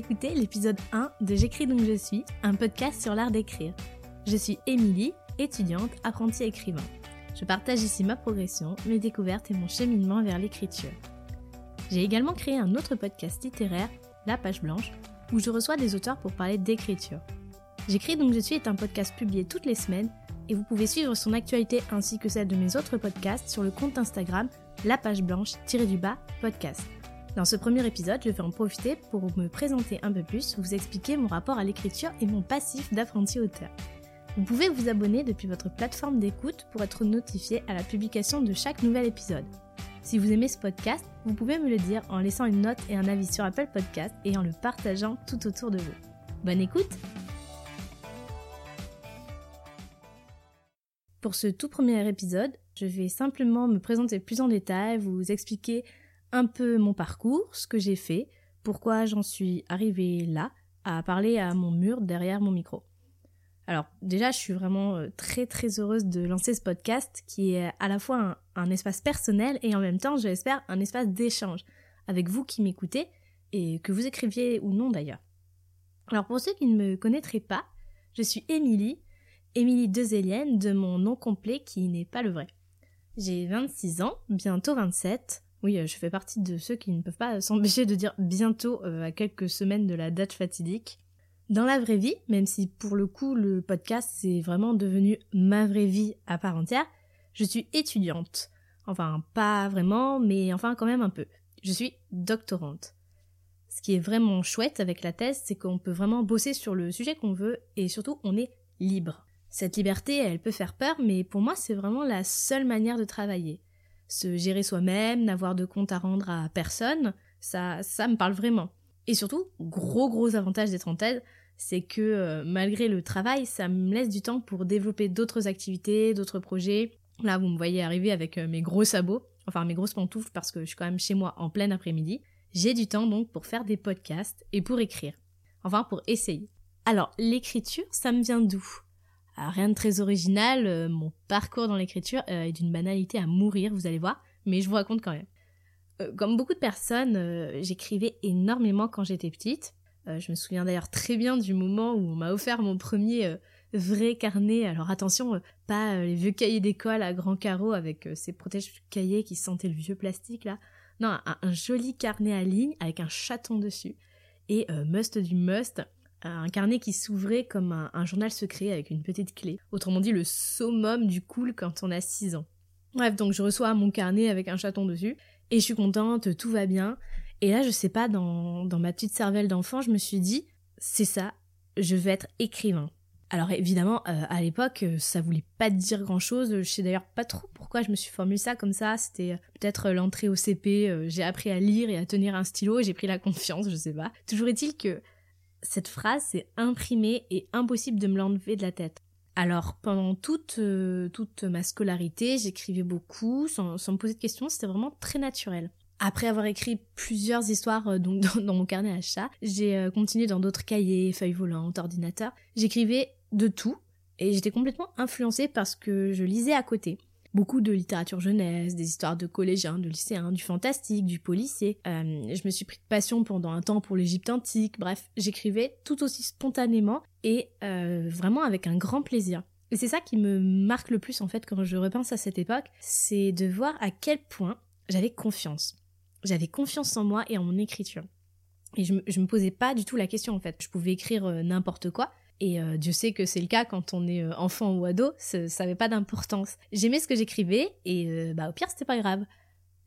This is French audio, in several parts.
écoutez l'épisode 1 de J'écris donc je suis, un podcast sur l'art d'écrire. Je suis Émilie, étudiante, apprentie écrivain. Je partage ici ma progression, mes découvertes et mon cheminement vers l'écriture. J'ai également créé un autre podcast littéraire, La Page Blanche, où je reçois des auteurs pour parler d'écriture. J'écris donc je suis est un podcast publié toutes les semaines et vous pouvez suivre son actualité ainsi que celle de mes autres podcasts sur le compte Instagram La Page Blanche-du-bas podcast. Dans ce premier épisode, je vais en profiter pour me présenter un peu plus, vous expliquer mon rapport à l'écriture et mon passif d'apprenti auteur. Vous pouvez vous abonner depuis votre plateforme d'écoute pour être notifié à la publication de chaque nouvel épisode. Si vous aimez ce podcast, vous pouvez me le dire en laissant une note et un avis sur Apple Podcast et en le partageant tout autour de vous. Bonne écoute Pour ce tout premier épisode, je vais simplement me présenter plus en détail, vous expliquer un peu mon parcours, ce que j'ai fait, pourquoi j'en suis arrivée là, à parler à mon mur derrière mon micro. Alors déjà, je suis vraiment euh, très très heureuse de lancer ce podcast qui est à la fois un, espace personnel et en même temps, je l'espère, un espace d'échange avec vous qui m'écoutez et que vous écriviez ou non d'ailleurs. Alors pour ceux qui ne me connaîtraient pas, je suis Émilie, Émilie Dezélienne de mon nom complet qui n'est pas le vrai. J'ai 26 ans, bientôt 27, oui, euh, je fais partie de ceux qui ne peuvent pas s'empêcher de dire bientôt euh, à quelques semaines de la date fatidique. Dans la vraie vie, même si pour le coup le podcast c'est vraiment devenu ma vraie vie à part entière, je suis étudiante. Enfin, pas vraiment, mais enfin quand même un peu. Je suis doctorante. Ce qui est vraiment chouette avec la thèse, c'est qu'on peut vraiment bosser sur le sujet qu'on veut et surtout on est libre. Cette liberté, elle peut faire peur, mais pour moi c'est vraiment la seule manière de travailler se gérer soi-même, n'avoir de compte à rendre à personne, ça, ça me parle vraiment. Et surtout, gros gros avantage d'être en thèse, c'est que euh, malgré le travail, ça me laisse du temps pour développer d'autres activités, d'autres projets. Là, vous me voyez arriver avec euh, mes gros sabots, enfin mes grosses pantoufles parce que je suis quand même chez moi en plein après-midi. J'ai du temps donc pour faire des podcasts et pour écrire. Enfin, pour essayer. Alors, l'écriture, ça me vient d'où? Euh, rien de très original, euh, mon parcours dans l'écriture euh, est d'une banalité à mourir, vous allez voir, mais je vous raconte quand même. comme beaucoup de personnes, j'écrivais énormément quand j'étais petite. je me souviens d'ailleurs très bien du moment où on m'a offert mon premier vrai carnet. Alors attention, pas les vieux cahiers d'école à grands carreaux avec ces protèges cahiers qui sentaient le vieux plastique là. Non, un, joli carnet à ligne avec un chaton dessus. Et must du must, un carnet qui s'ouvrait comme un, journal secret avec une petite clé. Autrement dit, le summum du cool quand on a 6 ans. Bref, donc je reçois mon carnet avec un chaton dessus, et je suis contente, tout va bien. Et là, je sais pas, dans, dans ma petite cervelle d'enfant, je me suis dit, c'est ça, je vais être écrivain. Alors évidemment, euh, à l'époque, euh, ça voulait pas dire grand-chose. Je sais d'ailleurs pas trop pourquoi je me suis formulé ça comme ça. C'était euh, peut-être l'entrée au CP. j'ai appris à lire et à tenir un stylo. J'ai pris la confiance, je sais pas. Toujours est-il que cette phrase, c'est imprimé et impossible de me l'enlever de la tête. Alors, pendant toute, euh, toute ma scolarité, j'écrivais beaucoup, sans, me poser de questions, c'était vraiment très naturel. Après avoir écrit plusieurs histoires euh, donc, dans, mon carnet à chat, j'ai euh, continué dans d'autres cahiers, feuilles volantes, ordinateurs. J'écrivais de tout, et j'étais complètement influencée parce que je lisais à côté beaucoup de littérature jeunesse, des histoires de collégiens, de lycéens, du fantastique, du policier. Euh, je me suis pris de passion pendant un temps pour l'Égypte antique. Bref, j'écrivais tout aussi spontanément et euh, vraiment avec un grand plaisir. Et c'est ça qui me marque le plus en fait quand je repense à cette époque, c'est de voir à quel point j'avais confiance. J'avais confiance en moi et en mon écriture. Et je je me posais pas du tout la question en fait. Je pouvais écrire euh, n'importe quoi et euh, Dieu sait que c'est le cas quand on est euh, enfant ou ado, ça n'avait pas d'importance. J'aimais ce que j'écrivais et euh, bah au pire c'était pas grave.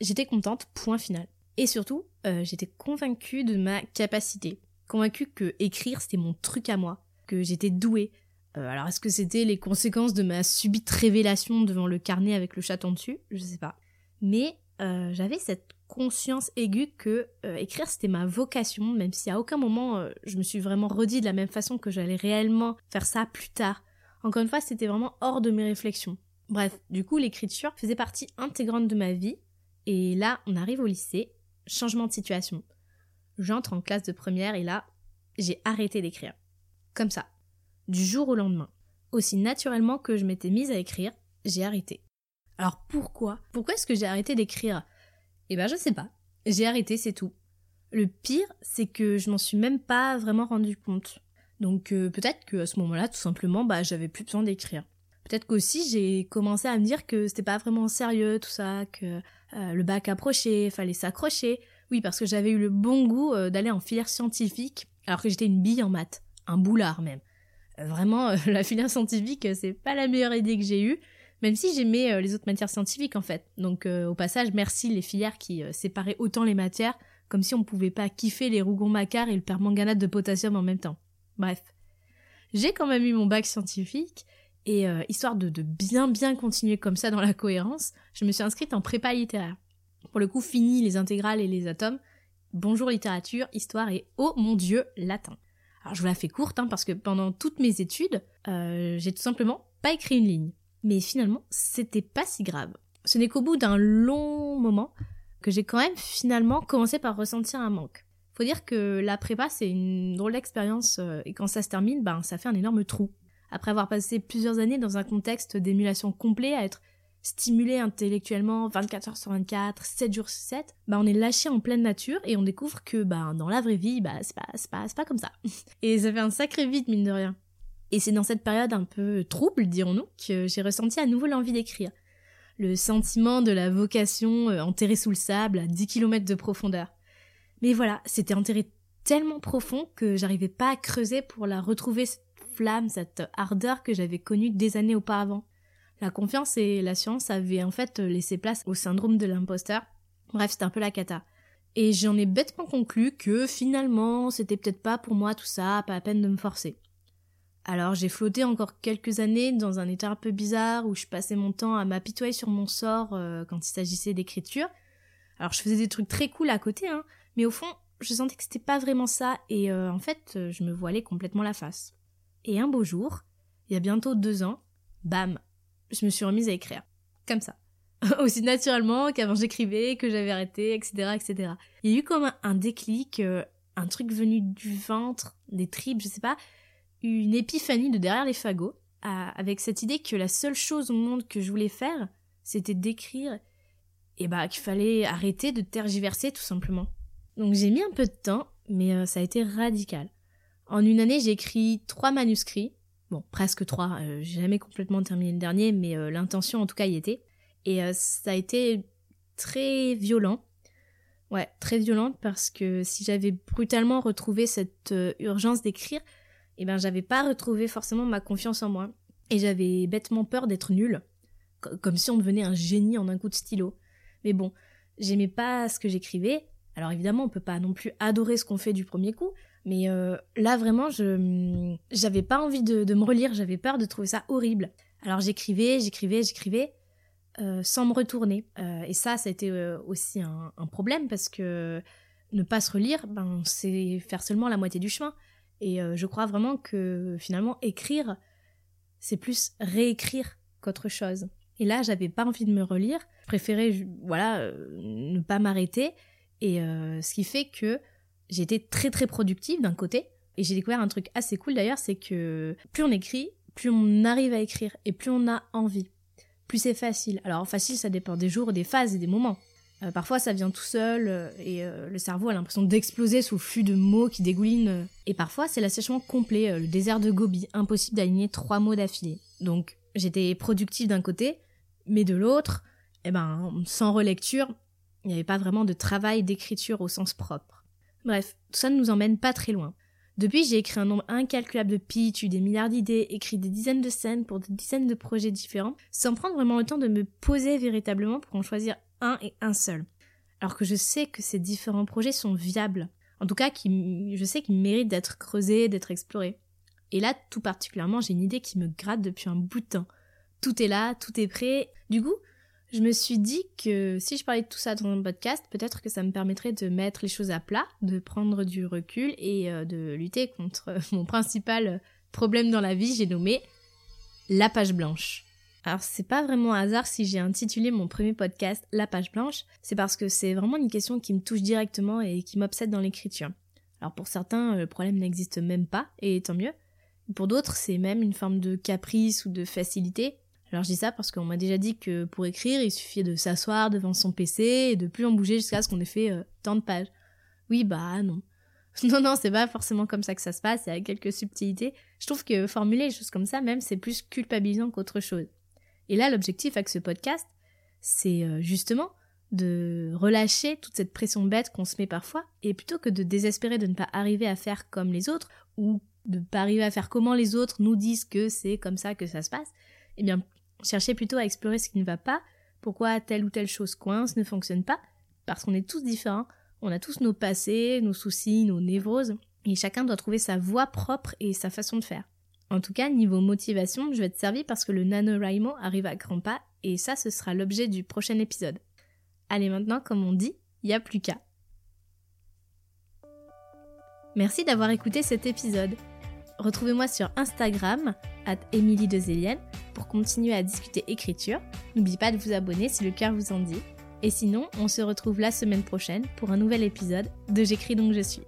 J'étais contente, point final. Et surtout, j'étais convaincue de ma capacité. Convaincue que écrire c'était mon truc à moi, que j'étais douée. alors est-ce que c'était les conséquences de ma subite révélation devant le carnet avec le chaton dessus? Je sais pas. Mais j'avais cette conscience aiguë que euh, écrire c'était ma vocation, même si à aucun moment euh, je me suis vraiment redit de la même façon que j'allais réellement faire ça plus tard. Encore une fois, c'était vraiment hors de mes réflexions. Bref, du coup, l'écriture faisait partie intégrante de ma vie. Et là, on arrive au lycée, changement de situation. J'entre en classe de première et là, j'ai arrêté d'écrire. Comme ça. Du jour au lendemain. Aussi naturellement que je m'étais mise à écrire, j'ai arrêté. Alors pourquoi? Pourquoi est-ce que j'ai arrêté d'écrire? Eh ben je sais pas. J'ai arrêté, c'est tout. Le pire, c'est que je m'en suis même pas vraiment rendu compte. Donc euh, peut-être que à ce moment-là, tout simplement, bah j'avais plus besoin d'écrire. Peut-être qu'aussi j'ai commencé à me dire que c'était pas vraiment sérieux tout ça, que euh, le bac approchait, fallait s'accrocher. Oui, parce que j'avais eu le bon goût euh, d'aller en filière scientifique, alors que j'étais une bille en maths, un boulard même. vraiment, la filière scientifique, c'est pas la meilleure idée que j'ai eue, même si j'aimais les autres matières scientifiques en fait. Donc au passage, merci les filières qui séparaient autant les matières, comme si on pouvait pas kiffer les rougon macquart et le permanganate de potassium en même temps. Bref. J'ai quand même eu mon bac scientifique, et euh, histoire de, bien bien continuer comme ça dans la cohérence, je me suis inscrite en prépa littéraire. Pour le coup, fini les intégrales et les atomes. Bonjour littérature, histoire et oh mon dieu, latin. Alors je vous la fais courte hein, parce que pendant toutes mes études, euh, j'ai tout simplement pas écrit une ligne. Mais finalement, c'était pas si grave. Ce n'est qu'au bout d'un long moment que j'ai quand même finalement commencé par ressentir un manque. Faut dire que la prépa, c'est une drôle d'expérience euh, et quand ça se termine, ben, ça fait un énorme trou. Après avoir passé plusieurs années dans un contexte d'émulation complet, à être stimulé intellectuellement 24 heures sur 24, 7 jours sur 7, bah on est lâché en pleine nature et on découvre que bah dans la vraie vie, bah c'est pas, pas, pas comme ça. Et ça fait un sacré vide mine de rien. Et c'est dans cette période un peu trouble, dirons-nous, que j'ai ressenti à nouveau l'envie d'écrire. Le sentiment de la vocation euh, enterrée sous le sable à 10 km de profondeur. Mais voilà, c'était enterré tellement profond que j'arrivais pas à creuser pour la retrouver cette flamme, cette ardeur que j'avais connue des années auparavant. La confiance et la science avaient en fait laissé place au syndrome de l'imposteur. Bref, c'était un peu la cata. Et j'en ai bêtement conclu que finalement, c'était peut-être pas pour moi tout ça, pas la peine de me forcer. Alors j'ai flotté encore quelques années dans un état un peu bizarre où je passais mon temps à m'apitoyer sur mon sort euh, quand il s'agissait d'écriture. Alors je faisais des trucs très cool à côté, hein, mais au fond, je sentais que c'était pas vraiment ça et euh, en fait, euh, je me voilais complètement la face. Et un beau jour, il y a bientôt deux ans, bam, je me suis remise à écrire. Comme ça. Aussi naturellement qu'avant j'écrivais, que j'avais arrêté, etc., etc. Il y a eu comme un, déclic, un truc venu du ventre, des tripes, je sais pas, une épiphanie de derrière les fagots, avec cette idée que la seule chose au monde que je voulais faire, c'était d'écrire, et bah qu'il fallait arrêter de tergiverser tout simplement. Donc j'ai mis un peu de temps, mais euh, ça a été radical. En une année, j'ai écrit trois manuscrits. Bon, presque trois. Euh, j'ai jamais complètement terminé le dernier, mais euh, l'intention en tout cas y était. Et ça a été très violent. Ouais, très violente parce que si j'avais brutalement retrouvé cette urgence d'écrire, eh ben j'avais pas retrouvé forcément ma confiance en moi. Et j'avais bêtement peur d'être nulle. Comme si on devenait un génie en un coup de stylo. Mais bon, j'aimais pas ce que j'écrivais, alors évidemment, on peut pas non plus adorer ce qu'on fait du premier coup, mais euh, là vraiment, je j'avais pas envie de, me relire, j'avais peur de trouver ça horrible. Alors j'écrivais, j'écrivais, j'écrivais. Euh, sans me retourner. Euh, et ça, ça a été aussi un, problème parce que ne pas se relire, ben, c'est faire seulement la moitié du chemin. Et je crois vraiment que finalement, écrire, c'est plus réécrire qu'autre chose. Et là, j'avais pas envie de me relire. Je préférais, voilà, ne pas m'arrêter et euh, ce qui fait que j'ai été très très productive d'un côté. Et j'ai découvert un truc assez cool d'ailleurs, c'est que plus on écrit, plus on arrive à écrire et plus on a envie. Plus c'est facile. Alors facile, ça dépend des jours, des phases et des moments. Euh, parfois ça vient tout seul euh, et le cerveau a l'impression d'exploser sous flux de mots qui dégoulinent. Et parfois c'est l'assèchement complet, le désert de Gobi, impossible d'aligner trois mots d'affilée. Donc j'étais productive d'un côté, mais de l'autre, eh ben, sans relecture, il n'y avait pas vraiment de travail d'écriture au sens propre. Bref, tout ça ne nous emmène pas très loin. Depuis, j'ai écrit un nombre incalculable de pitchs, eu des milliards d'idées, écrit des dizaines de scènes pour des dizaines de projets différents, sans prendre vraiment le temps de me poser véritablement pour en choisir un et un seul. Alors que je sais que ces différents projets sont viables. En tout cas, qui, je sais qu'ils méritent d'être creusés, d'être explorés. Et là, tout particulièrement, j'ai une idée qui me gratte depuis un bout de temps. Tout est là, tout est prêt. Du coup, je me suis dit que si je parlais de tout ça dans un podcast, peut-être que ça me permettrait de mettre les choses à plat, de prendre du recul et euh, de lutter contre mon principal problème dans la vie, j'ai nommé la page blanche. Alors c'est pas vraiment hasard si j'ai intitulé mon premier podcast La page blanche, c'est parce que c'est vraiment une question qui me touche directement et qui m'obsède dans l'écriture. Alors pour certains, le problème n'existe même pas, et tant mieux. Pour d'autres, c'est même une forme de caprice ou de facilité, alors je dis ça parce qu'on m'a déjà dit que pour écrire, il suffit de s'asseoir devant son PC et de plus en bouger jusqu'à ce qu'on ait fait euh, tant de pages. Oui, bah non. Non, non, c'est pas forcément comme ça que ça se passe, il y a quelques subtilités. Je trouve que formuler les choses comme ça, même, c'est plus culpabilisant qu'autre chose. Et là, l'objectif avec ce podcast, c'est euh, justement de relâcher toute cette pression bête qu'on se met parfois, et plutôt que de désespérer de ne pas arriver à faire comme les autres, ou de ne pas arriver à faire comment les autres nous disent que c'est comme ça que ça se passe, eh bien, chercher plutôt à explorer ce qui ne va pas, pourquoi telle ou telle chose coince, ne fonctionne pas, parce qu'on est tous différents, on a tous nos passés, nos soucis, nos névroses, et chacun doit trouver sa voie propre et sa façon de faire. En tout cas, niveau motivation, je vais être servi parce que le NaNoWriMo arrive à grands pas, et ça, ce sera l'objet du prochain épisode. Allez, maintenant, comme on dit, il n'y a plus qu'à. Merci d'avoir écouté cet épisode. Retrouvez-moi sur Instagram, at Emily pour continuer à discuter écriture. N'oubliez pas de vous abonner si le cœur vous en dit. Et sinon, on se retrouve la semaine prochaine pour un nouvel épisode de J'écris donc je suis.